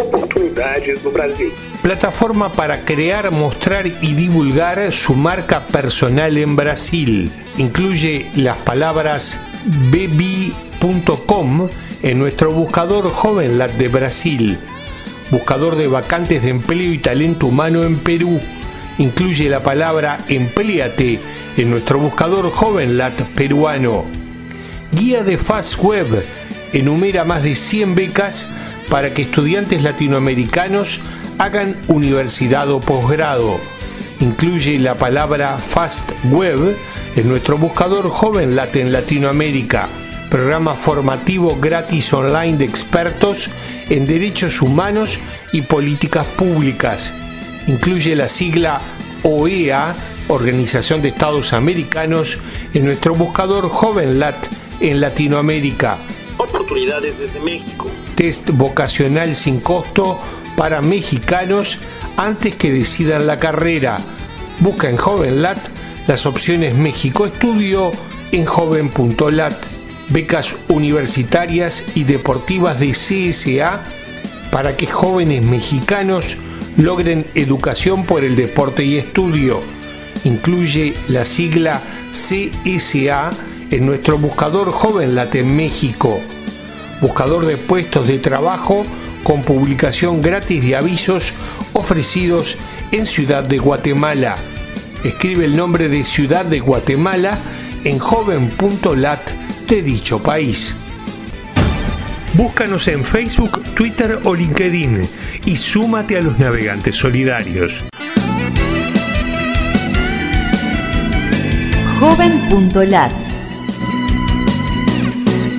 Oportunidades no Brasil. Plataforma para crear, mostrar y divulgar su marca personal en Brasil. Incluye las palabras bebi.com en nuestro buscador JovenLat de Brasil buscador de vacantes de empleo y talento humano en Perú. Incluye la palabra empleate en nuestro buscador JovenLat peruano. Guía de Fast Web enumera más de 100 becas para que estudiantes latinoamericanos hagan universidad o posgrado. Incluye la palabra Fast Web en nuestro buscador JovenLat en Latinoamérica programa formativo gratis online de expertos en derechos humanos y políticas públicas. Incluye la sigla OEA, Organización de Estados Americanos, en nuestro buscador JovenLat en Latinoamérica. Oportunidades desde México. Test vocacional sin costo para mexicanos antes que decidan la carrera. Busca en JovenLat las opciones México Estudio en joven.lat becas universitarias y deportivas de CSA para que jóvenes mexicanos logren educación por el deporte y estudio. Incluye la sigla CSA en nuestro buscador Joven en México, buscador de puestos de trabajo con publicación gratis de avisos ofrecidos en Ciudad de Guatemala. Escribe el nombre de Ciudad de Guatemala en joven.lat de dicho país. Búscanos en Facebook, Twitter o LinkedIn y súmate a los navegantes solidarios. Joven.lat